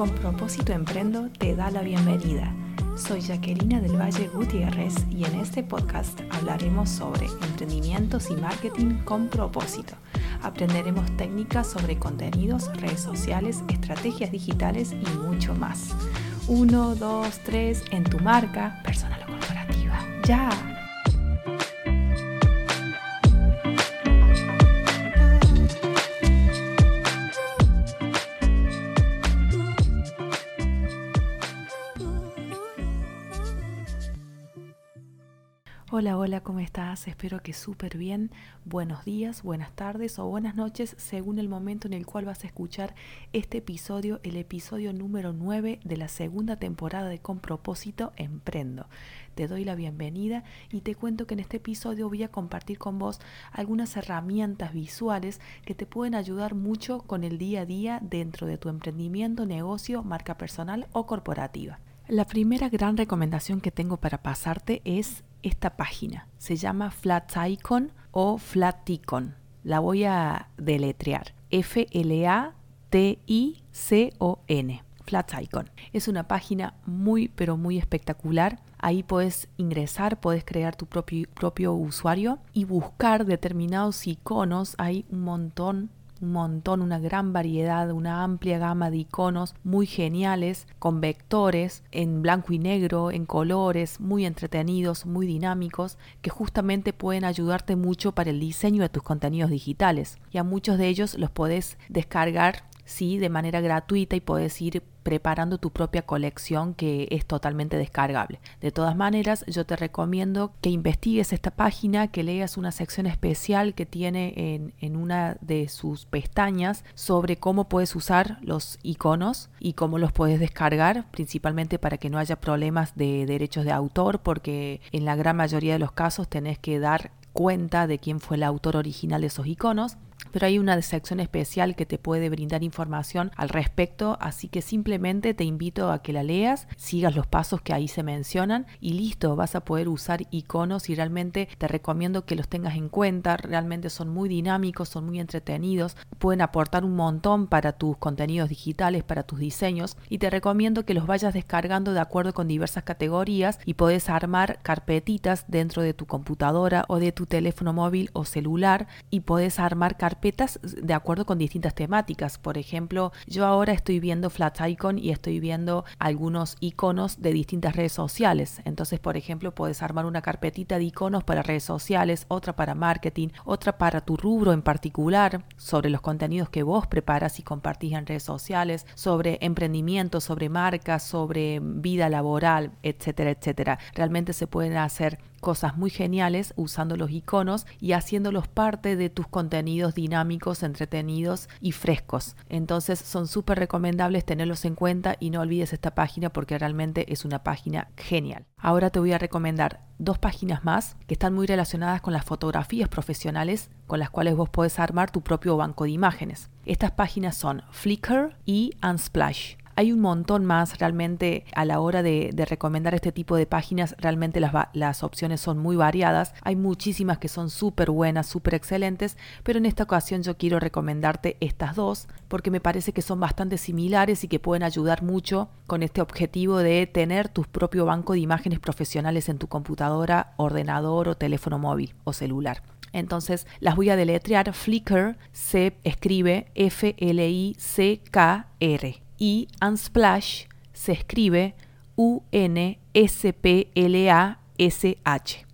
Con propósito Emprendo te da la bienvenida. Soy Jaquelina del Valle Gutiérrez y en este podcast hablaremos sobre emprendimientos y marketing con propósito. Aprenderemos técnicas sobre contenidos, redes sociales, estrategias digitales y mucho más. 1, 2, 3 en tu marca, personal o corporativa. ¡Ya! Hola, hola, ¿cómo estás? Espero que súper bien. Buenos días, buenas tardes o buenas noches según el momento en el cual vas a escuchar este episodio, el episodio número 9 de la segunda temporada de Con propósito Emprendo. Te doy la bienvenida y te cuento que en este episodio voy a compartir con vos algunas herramientas visuales que te pueden ayudar mucho con el día a día dentro de tu emprendimiento, negocio, marca personal o corporativa. La primera gran recomendación que tengo para pasarte es esta página. Se llama Flaticon o Flaticon. La voy a deletrear. F-L-A-T-I-C-O-N. Flaticon. Es una página muy pero muy espectacular. Ahí puedes ingresar, puedes crear tu propio, propio usuario y buscar determinados iconos. Hay un montón un montón, una gran variedad, una amplia gama de iconos muy geniales, con vectores en blanco y negro, en colores, muy entretenidos, muy dinámicos, que justamente pueden ayudarte mucho para el diseño de tus contenidos digitales. Y a muchos de ellos los podés descargar sí, de manera gratuita y puedes ir preparando tu propia colección que es totalmente descargable. De todas maneras, yo te recomiendo que investigues esta página, que leas una sección especial que tiene en, en una de sus pestañas sobre cómo puedes usar los iconos y cómo los puedes descargar, principalmente para que no haya problemas de derechos de autor, porque en la gran mayoría de los casos tenés que dar cuenta de quién fue el autor original de esos iconos pero hay una sección especial que te puede brindar información al respecto, así que simplemente te invito a que la leas, sigas los pasos que ahí se mencionan y listo, vas a poder usar iconos y realmente te recomiendo que los tengas en cuenta, realmente son muy dinámicos, son muy entretenidos, pueden aportar un montón para tus contenidos digitales, para tus diseños y te recomiendo que los vayas descargando de acuerdo con diversas categorías y puedes armar carpetitas dentro de tu computadora o de tu teléfono móvil o celular y puedes armar carpetitas carpetas de acuerdo con distintas temáticas. Por ejemplo, yo ahora estoy viendo Flat Icon y estoy viendo algunos iconos de distintas redes sociales. Entonces, por ejemplo, puedes armar una carpetita de iconos para redes sociales, otra para marketing, otra para tu rubro en particular, sobre los contenidos que vos preparas y compartís en redes sociales, sobre emprendimiento, sobre marcas, sobre vida laboral, etcétera, etcétera. Realmente se pueden hacer cosas muy geniales usando los iconos y haciéndolos parte de tus contenidos dinámicos, entretenidos y frescos. Entonces son súper recomendables tenerlos en cuenta y no olvides esta página porque realmente es una página genial. Ahora te voy a recomendar dos páginas más que están muy relacionadas con las fotografías profesionales con las cuales vos podés armar tu propio banco de imágenes. Estas páginas son Flickr y Unsplash. Hay un montón más realmente a la hora de, recomendar este tipo de páginas, realmente las, opciones son muy variadas. Hay muchísimas que son súper buenas, súper excelentes, pero en esta ocasión yo quiero recomendarte estas dos porque me parece que son bastante similares y que pueden ayudar mucho con este objetivo de tener tu propio banco de imágenes profesionales en tu computadora, ordenador o teléfono móvil o celular. Entonces las voy a deletrear. Flickr se escribe F-L-I-C-K-R y Unsplash se escribe U-N-S-P-L-A-S-H.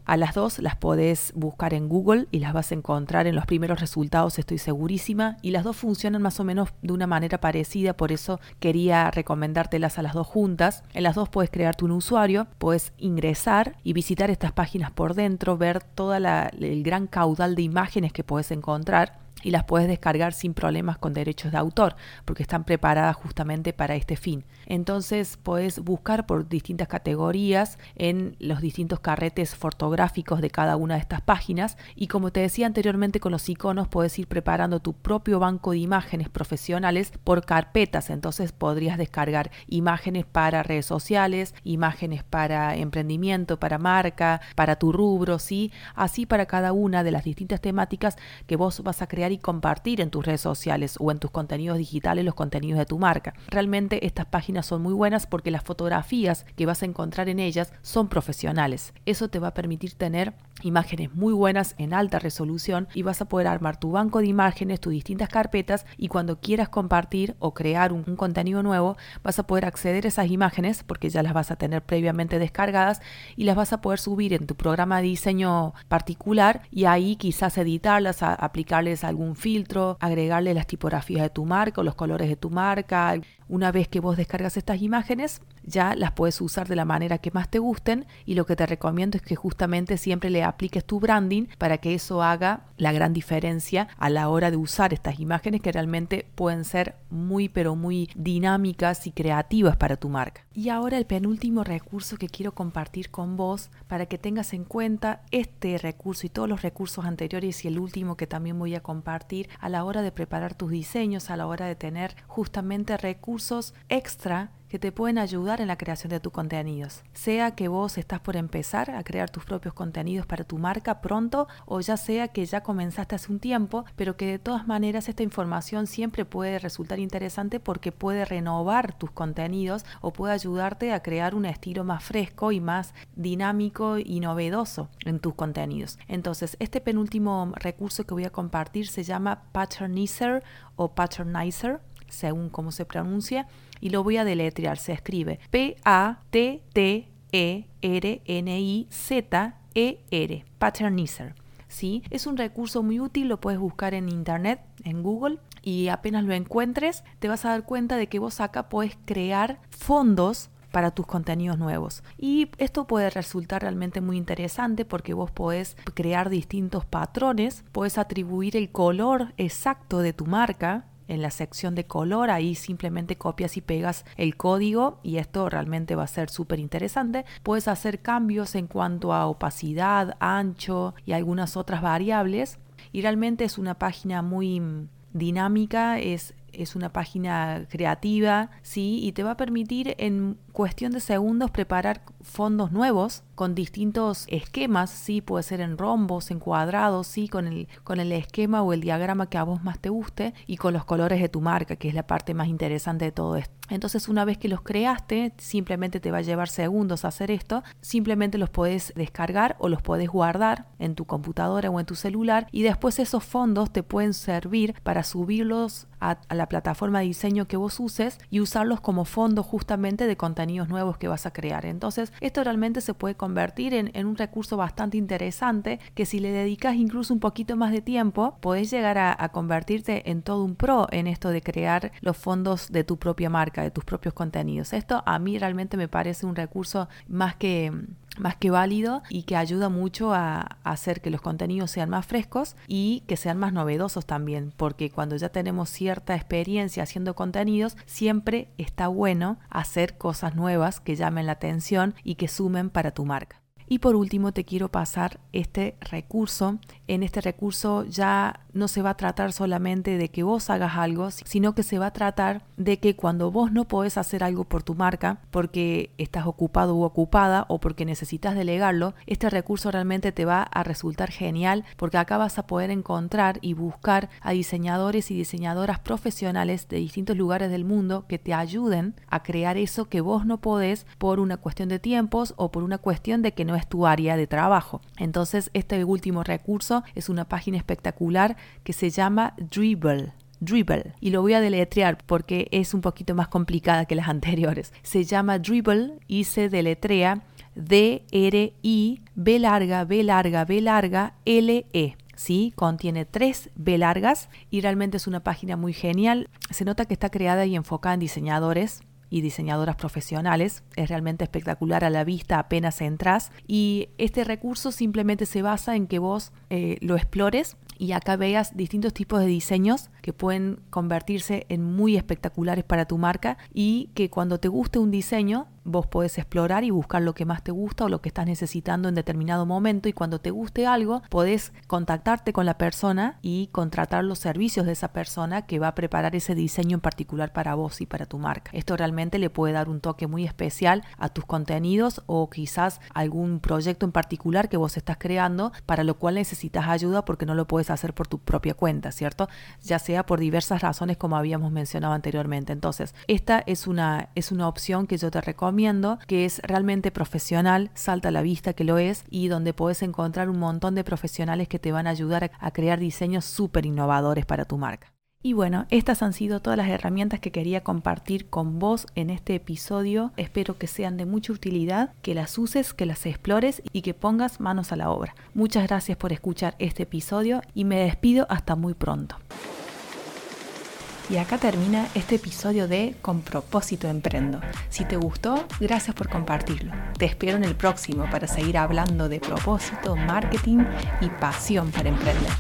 A las dos las podés buscar en Google y las vas a encontrar en los primeros resultados, estoy segurísima. Y las dos funcionan más o menos de una manera parecida, por eso quería recomendártelas a las dos juntas. En las dos puedes crearte un usuario, puedes ingresar y visitar estas páginas por dentro, ver todo el gran caudal de imágenes que puedes encontrar y las puedes descargar sin problemas con derechos de autor, porque están preparadas justamente para este fin. Entonces podés buscar por distintas categorías en los distintos carretes fotográficos de cada una de estas páginas y como te decía anteriormente con los iconos puedes ir preparando tu propio banco de imágenes profesionales por carpetas. Entonces podrías descargar imágenes para redes sociales, imágenes para emprendimiento, para marca, para tu rubro, ¿sí? Así para cada una de las distintas temáticas que vos vas a crear y compartir en tus redes sociales o en tus contenidos digitales, los contenidos de tu marca. Realmente estas páginas son muy buenas porque las fotografías que vas a encontrar en ellas son profesionales. Eso te va a permitir tener imágenes muy buenas en alta resolución y vas a poder armar tu banco de imágenes, tus distintas carpetas y cuando quieras compartir o crear un, contenido nuevo vas a poder acceder a esas imágenes porque ya las vas a tener previamente descargadas y las vas a poder subir en tu programa de diseño particular y ahí quizás editarlas, aplicarles algún filtro, agregarle las tipografías de tu marca o los colores de tu marca. Una vez que vos descargas estas imágenes, ya las puedes usar de la manera que más te gusten y lo que te recomiendo es que justamente siempre le apliques tu branding para que eso haga la gran diferencia a la hora de usar estas imágenes que realmente pueden ser muy pero muy dinámicas y creativas para tu marca. Y ahora el penúltimo recurso que quiero compartir con vos para que tengas en cuenta este recurso y todos los recursos anteriores y el último que también voy a compartir a la hora de preparar tus diseños, a la hora de tener justamente recursos extra que te pueden ayudar en la creación de tus contenidos. Sea que vos estás por empezar a crear tus propios contenidos para tu marca pronto o ya sea que ya comenzaste hace un tiempo, pero que de todas maneras esta información siempre puede resultar interesante porque puede renovar tus contenidos o puede ayudarte a crear un estilo más fresco y más dinámico y novedoso en tus contenidos. Entonces, este penúltimo recurso que voy a compartir se llama Patternizer o Patternizer según cómo se pronuncia, y lo voy a deletrear. Se escribe P-A-T-T-E-R-N-I-Z-E-R, Patternizer. ¿Sí? Es un recurso muy útil, lo puedes buscar en internet, en Google, y apenas lo encuentres, te vas a dar cuenta de que vos acá puedes crear fondos para tus contenidos nuevos. Y esto puede resultar realmente muy interesante porque vos podés crear distintos patrones, puedes atribuir el color exacto de tu marca en la sección de color, ahí simplemente copias y pegas el código y esto realmente va a ser súper interesante. Puedes hacer cambios en cuanto a opacidad, ancho y algunas otras variables y realmente es una página muy dinámica, es es una página creativa, ¿sí? Y te va a permitir en cuestión de segundos preparar fondos nuevos con distintos esquemas, sí, puede ser en rombos, en cuadrados, sí, con el, con el esquema o el diagrama que a vos más te guste y con los colores de tu marca, que es la parte más interesante de todo esto. Entonces una vez que los creaste, simplemente te va a llevar segundos hacer esto, simplemente los puedes descargar o los puedes guardar en tu computadora o en tu celular y después esos fondos te pueden servir para subirlos a, la plataforma de diseño que vos uses y usarlos como fondo justamente de contenidos nuevos que vas a crear. Entonces esto realmente se puede convertir en, un recurso bastante interesante que si le dedicas incluso un poquito más de tiempo, podés llegar a, convertirte en todo un pro en esto de crear los fondos de tu propia marca, de tus propios contenidos. Esto a mí realmente me parece un recurso más que más que válido y que ayuda mucho a, hacer que los contenidos sean más frescos y que sean más novedosos también, porque cuando ya tenemos cierta experiencia haciendo contenidos, siempre está bueno hacer cosas nuevas que llamen la atención y que sumen para tu marca. Y por último te quiero pasar este recurso. En este recurso ya no se va a tratar solamente de que vos hagas algo, sino que se va a tratar de que cuando vos no podés hacer algo por tu marca, porque estás ocupado u ocupada o porque necesitas delegarlo, este recurso realmente te va a resultar genial porque acá vas a poder encontrar y buscar a diseñadores y diseñadoras profesionales de distintos lugares del mundo que te ayuden a crear eso que vos no podés por una cuestión de tiempos o por una cuestión de que no es tu área de trabajo. Entonces, este último recurso es una página espectacular que se llama Dribble. Dribble. Y lo voy a deletrear porque es un poquito más complicada que las anteriores. Se llama Dribble y se deletrea D-R-I B larga, B larga, B larga, L-E. ¿sí? Contiene tres B largas y realmente es una página muy genial. Se nota que está creada y enfocada en diseñadores y diseñadoras profesionales. Es realmente espectacular a la vista apenas entras. Y este recurso simplemente se basa en que vos eh, lo explores y acá veas distintos tipos de diseños que pueden convertirse en muy espectaculares para tu marca y que cuando te guste un diseño vos podés explorar y buscar lo que más te gusta o lo que estás necesitando en determinado momento y cuando te guste algo podés contactarte con la persona y contratar los servicios de esa persona que va a preparar ese diseño en particular para vos y para tu marca. Esto realmente le puede dar un toque muy especial a tus contenidos o quizás algún proyecto en particular que vos estás creando para lo cual necesitas ayuda porque no lo puedes hacer por tu propia cuenta, ¿cierto? Ya sea por diversas razones como habíamos mencionado anteriormente. Entonces, esta es una, es una opción que yo te recomiendo que es realmente profesional, salta a la vista que lo es, y donde puedes encontrar un montón de profesionales que te van a ayudar a, crear diseños súper innovadores para tu marca. Y bueno, estas han sido todas las herramientas que quería compartir con vos en este episodio. Espero que sean de mucha utilidad, que las uses, que las explores y que pongas manos a la obra. Muchas gracias por escuchar este episodio y me despido hasta muy pronto. Y acá termina este episodio de Con propósito emprendo. Si te gustó, gracias por compartirlo. Te espero en el próximo para seguir hablando de propósito, marketing y pasión para emprender.